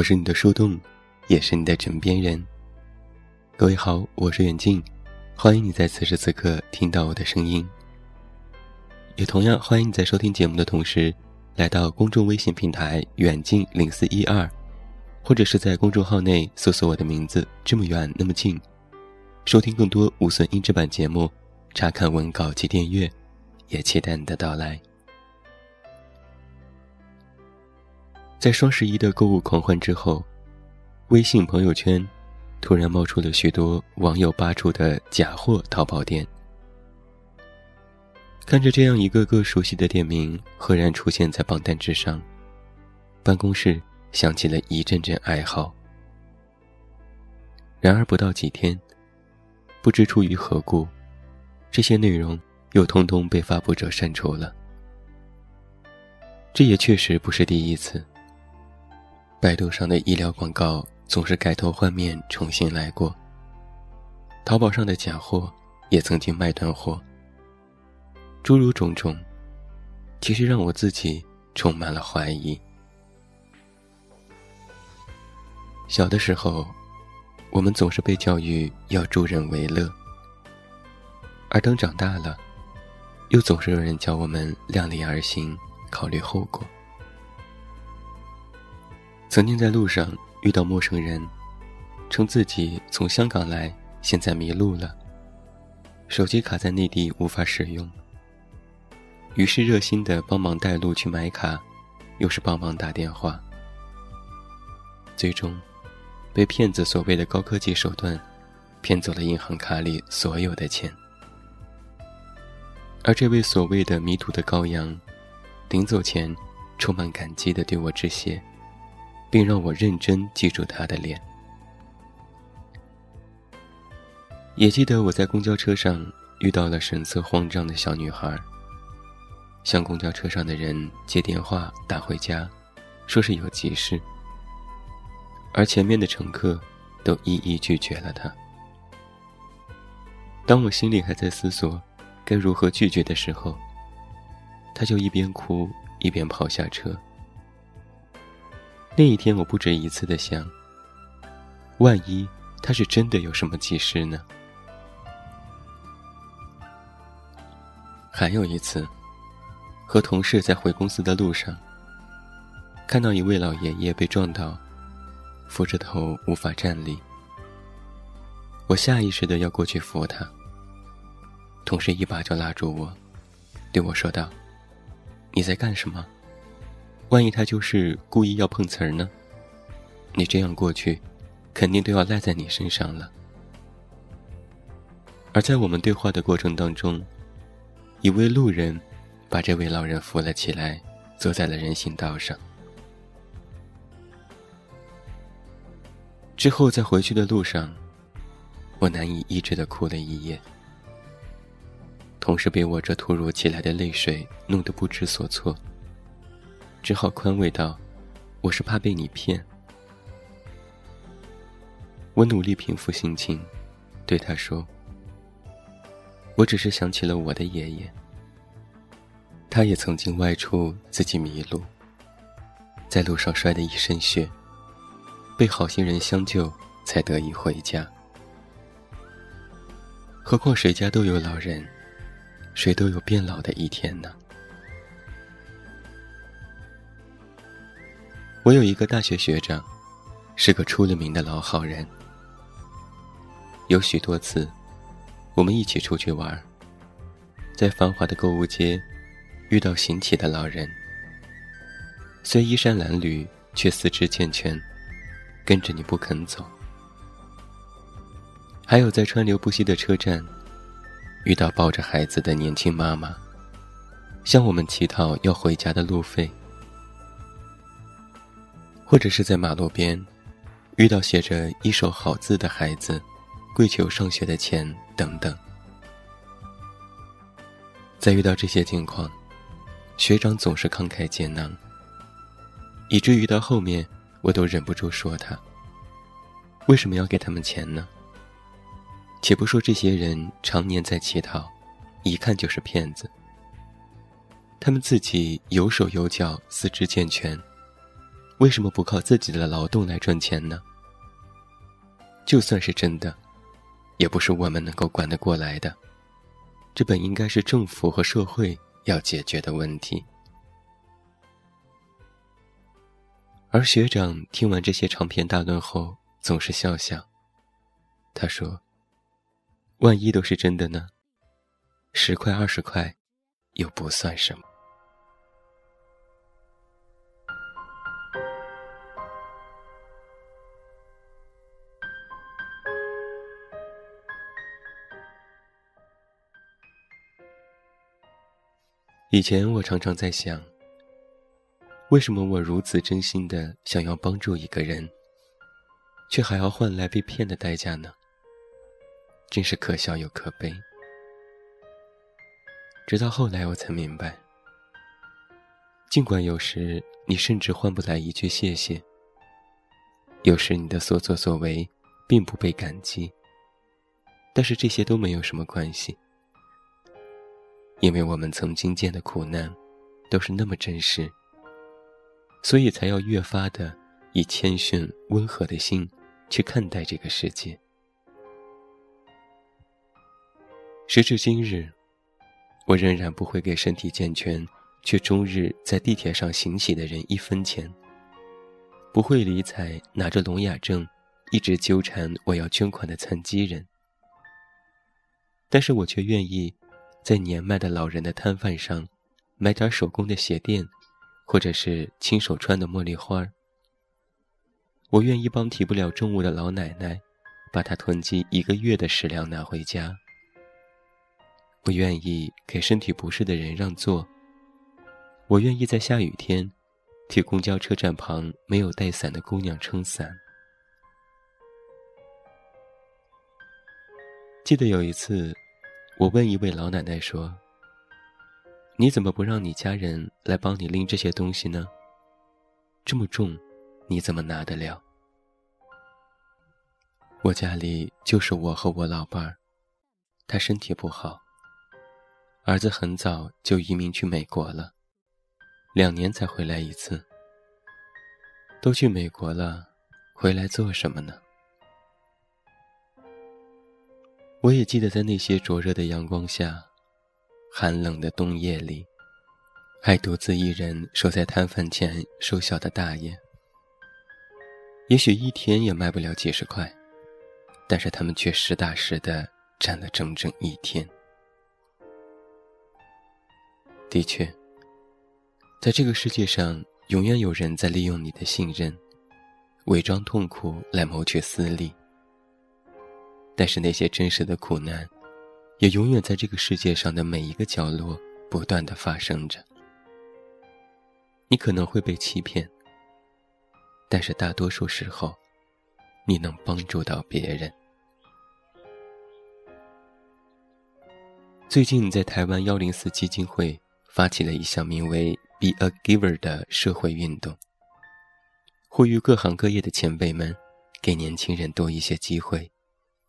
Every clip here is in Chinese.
我是你的树洞，也是你的枕边人。各位好，我是远近，欢迎你在此时此刻听到我的声音。也同样欢迎你在收听节目的同时，来到公众微信平台“远近零四一二”，或者是在公众号内搜索我的名字“这么远那么近”，收听更多无损音质版节目，查看文稿及订阅，也期待你的到来。在双十一的购物狂欢之后，微信朋友圈突然冒出了许多网友扒出的假货淘宝店。看着这样一个个熟悉的店名赫然出现在榜单之上，办公室响起了一阵阵哀嚎。然而不到几天，不知出于何故，这些内容又通通被发布者删除了。这也确实不是第一次。百度上的医疗广告总是改头换面重新来过。淘宝上的假货也曾经卖断货。诸如种种，其实让我自己充满了怀疑。小的时候，我们总是被教育要助人为乐，而等长大了，又总是有人教我们量力而行，考虑后果。曾经在路上遇到陌生人，称自己从香港来，现在迷路了，手机卡在内地无法使用。于是热心的帮忙带路去买卡，又是帮忙打电话，最终被骗子所谓的高科技手段骗走了银行卡里所有的钱。而这位所谓的迷途的羔羊，临走前充满感激的对我致谢。并让我认真记住他的脸。也记得我在公交车上遇到了神色慌张的小女孩，向公交车上的人接电话打回家，说是有急事，而前面的乘客都一一拒绝了她。当我心里还在思索该如何拒绝的时候，她就一边哭一边跑下车。那一天，我不止一次的想：万一他是真的有什么急事呢？还有一次，和同事在回公司的路上，看到一位老爷爷被撞倒，扶着头无法站立。我下意识的要过去扶他，同事一把就拉住我，对我说道：“你在干什么？”万一他就是故意要碰瓷儿呢？你这样过去，肯定都要赖在你身上了。而在我们对话的过程当中，一位路人把这位老人扶了起来，坐在了人行道上。之后在回去的路上，我难以抑制的哭了一夜，同时被我这突如其来的泪水弄得不知所措。只好宽慰道：“我是怕被你骗。”我努力平复心情，对他说：“我只是想起了我的爷爷，他也曾经外出自己迷路，在路上摔得一身血，被好心人相救，才得以回家。何况谁家都有老人，谁都有变老的一天呢？”我有一个大学学长，是个出了名的老好人。有许多次，我们一起出去玩，在繁华的购物街遇到行乞的老人，虽衣衫褴褛，却四肢健全，跟着你不肯走。还有在川流不息的车站，遇到抱着孩子的年轻妈妈，向我们乞讨要回家的路费。或者是在马路边，遇到写着一手好字的孩子，跪求上学的钱等等。在遇到这些境况，学长总是慷慨解囊，以至于到后面我都忍不住说他：为什么要给他们钱呢？且不说这些人常年在乞讨，一看就是骗子。他们自己有手有脚，四肢健全。为什么不靠自己的劳动来赚钱呢？就算是真的，也不是我们能够管得过来的。这本应该是政府和社会要解决的问题。而学长听完这些长篇大论后，总是笑笑。他说：“万一都是真的呢？十块二十块，又不算什么。”以前我常常在想，为什么我如此真心的想要帮助一个人，却还要换来被骗的代价呢？真是可笑又可悲。直到后来我才明白，尽管有时你甚至换不来一句谢谢，有时你的所作所为并不被感激，但是这些都没有什么关系。因为我们曾经见的苦难，都是那么真实，所以才要越发的以谦逊温和的心去看待这个世界。时至今日，我仍然不会给身体健全却终日在地铁上行乞的人一分钱，不会理睬拿着聋哑症一直纠缠我要捐款的残疾人，但是我却愿意。在年迈的老人的摊贩上，买点手工的鞋垫，或者是亲手穿的茉莉花我愿意帮提不了重物的老奶奶，把她囤积一个月的食粮拿回家。我愿意给身体不适的人让座。我愿意在下雨天，替公交车站旁没有带伞的姑娘撑伞。记得有一次。我问一位老奶奶说：“你怎么不让你家人来帮你拎这些东西呢？这么重，你怎么拿得了？”我家里就是我和我老伴儿，他身体不好，儿子很早就移民去美国了，两年才回来一次。都去美国了，回来做什么呢？我也记得，在那些灼热的阳光下，寒冷的冬夜里，还独自一人守在摊贩前收小的大爷。也许一天也卖不了几十块，但是他们却实打实的站了整整一天。的确，在这个世界上，永远有人在利用你的信任，伪装痛苦来谋取私利。但是那些真实的苦难，也永远在这个世界上的每一个角落不断的发生着。你可能会被欺骗，但是大多数时候，你能帮助到别人。最近在台湾幺零四基金会发起了一项名为 “Be a Giver” 的社会运动，呼吁各行各业的前辈们给年轻人多一些机会。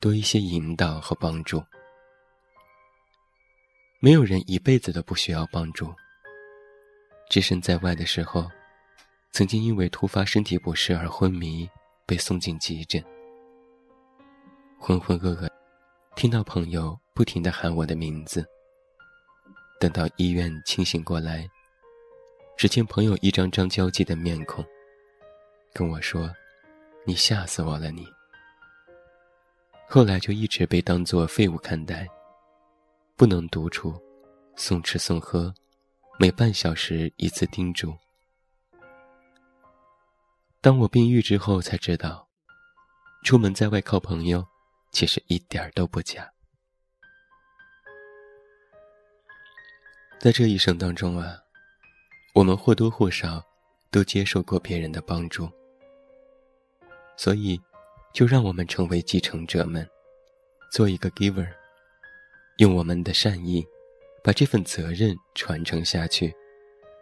多一些引导和帮助。没有人一辈子都不需要帮助。置身在外的时候，曾经因为突发身体不适而昏迷，被送进急诊。浑浑噩噩，听到朋友不停的喊我的名字。等到医院清醒过来，只见朋友一张张焦急的面孔，跟我说：“你吓死我了，你。”后来就一直被当作废物看待，不能独处，送吃送喝，每半小时一次叮嘱。当我病愈之后，才知道，出门在外靠朋友，其实一点儿都不假。在这一生当中啊，我们或多或少都接受过别人的帮助，所以。就让我们成为继承者们，做一个 giver，用我们的善意，把这份责任传承下去，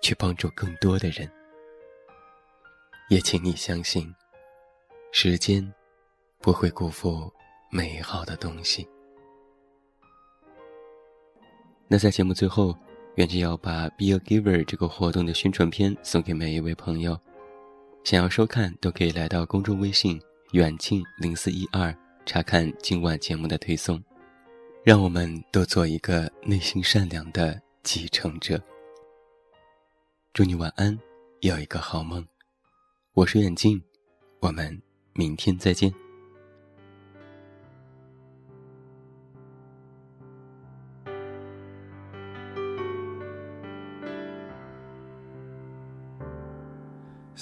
去帮助更多的人。也请你相信，时间不会辜负美好的东西。那在节目最后，远志要把 Be a Giver 这个活动的宣传片送给每一位朋友。想要收看，都可以来到公众微信“远近零四一二”查看今晚节目的推送。让我们都做一个内心善良的继承者。祝你晚安，有一个好梦。我是远近，我们明天再见。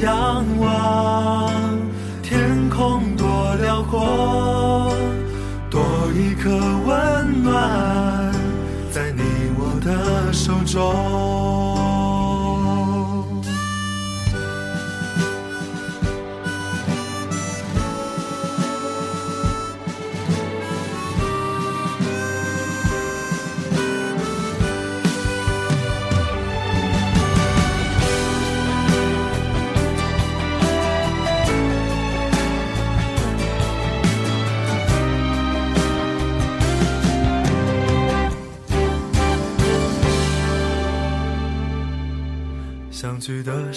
仰望天空多辽阔，多一颗温暖在你我的手中。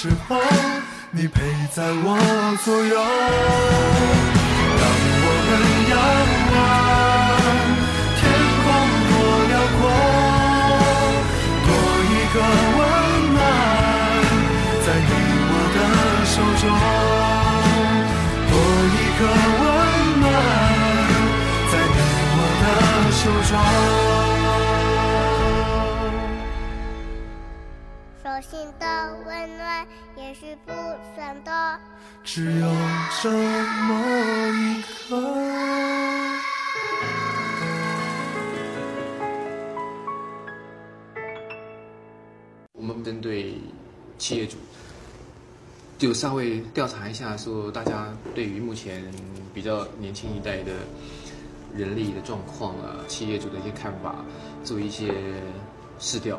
时候。你陪在我左右，让我们仰望天空多辽阔，多一个温暖在你我的手中，多一个温暖在你我的手中，也是不算多，只有这么一刻。我们针对企业主，就稍微调查一下，说大家对于目前比较年轻一代的人力的状况啊，企业主的一些看法，做一些试调。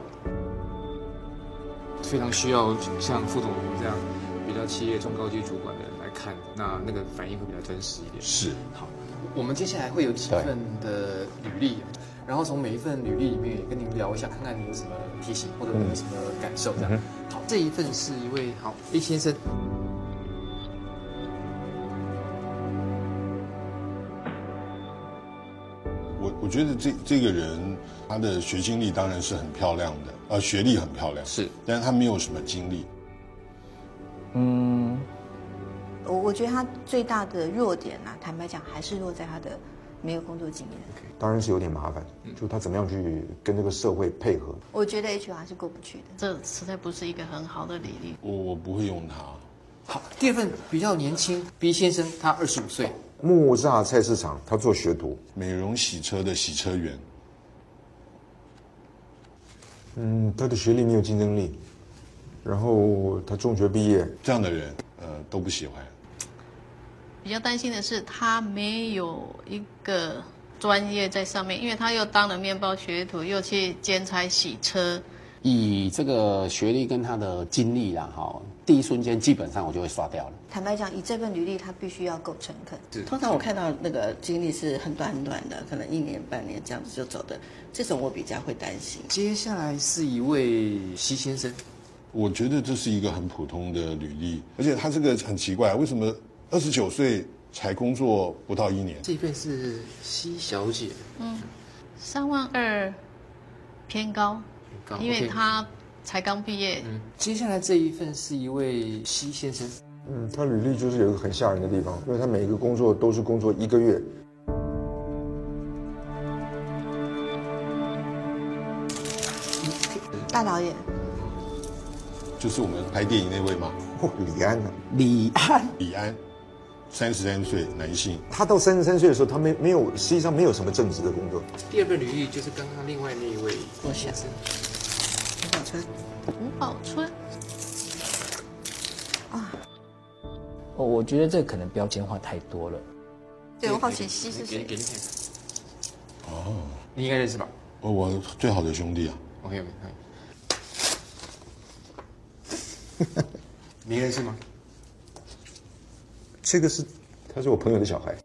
非常需要像副总这样比较企业中高级主管的人来看，那那个反应会比较真实一点。是，好，我们接下来会有几份的履历，然后从每一份履历里面也跟您聊一下，看看你有什么提醒或者有什么感受这样。好，这一份是一位好 A 先生。觉得这这个人他的学经历当然是很漂亮的，呃，学历很漂亮，是，但是他没有什么经历。嗯，我我觉得他最大的弱点啊，坦白讲还是落在他的没有工作经验。当然是有点麻烦，就他怎么样去跟这个社会配合。我觉得 HR 是过不去的。这实在不是一个很好的履历。我我不会用他。好，第二份比较年轻，B 先生他二十五岁，木栅菜市场，他做学徒，美容洗车的洗车员。嗯，他的学历没有竞争力，然后他中学毕业，这样的人，呃，都不喜欢。比较担心的是，他没有一个专业在上面，因为他又当了面包学徒，又去兼差洗车。以这个学历跟他的经历啦，哈，第一瞬间基本上我就会刷掉了。坦白讲，以这份履历，他必须要够诚恳。通常我看到那个经历是很短很短的，可能一年半年这样子就走的，这种我比较会担心。接下来是一位西先生，我觉得这是一个很普通的履历，而且他这个很奇怪，为什么二十九岁才工作不到一年？这份是西小姐，嗯，三万二偏高，高因为他才刚毕业。嗯，接下来这一份是一位西先生，嗯，他履历就是有一个很吓人的地方，因为他每一个工作都是工作一个月。大导演，就是我们拍电影那位吗？哦，李安呢、李安，李安，三十三岁，男性。他到三十三岁的时候，他没没有，实际上没有什么正职的工作。第二份履历就是刚刚另外那一位我想先生，吴宝春，吴宝春，哦我觉得这可能标签化太多了。对我好奇西是谁给给？你看看，哦，你应该认识吧哦，我最好的兄弟啊，？OK OK，你认识吗？这个是，他是我朋友的小孩。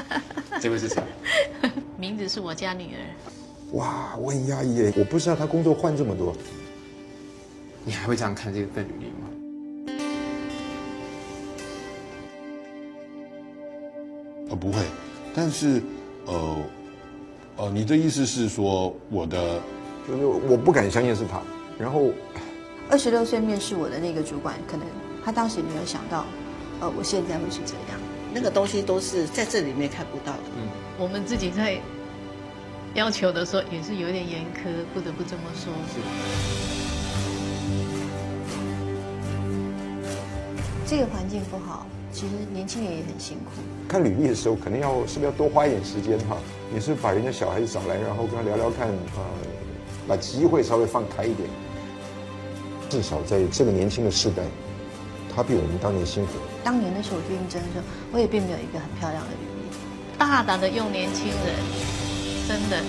这位是谁？名字是我家女儿。哇，我很压抑耶，我不知道他工作换这么多。你还会这样看这份履历吗？呃，不会，但是，呃，呃，你的意思是说我的就是我不敢相信是他。然后二十六岁面试我的那个主管，可能他当时没有想到，呃，我现在会是这样。那个东西都是在这里面看不到的。嗯，我们自己在要求的时候也是有点严苛，不得不这么说。这个环境不好，其实年轻人也很辛苦。看履历的时候，肯定要是不是要多花一点时间哈？你是把人家小孩子找来，然后跟他聊聊看，呃，把机会稍微放开一点。至少在这个年轻的世代，他比我们当年辛苦。当年的时候我去应征的时候，我也并没有一个很漂亮的履历。大胆的用年轻人，真的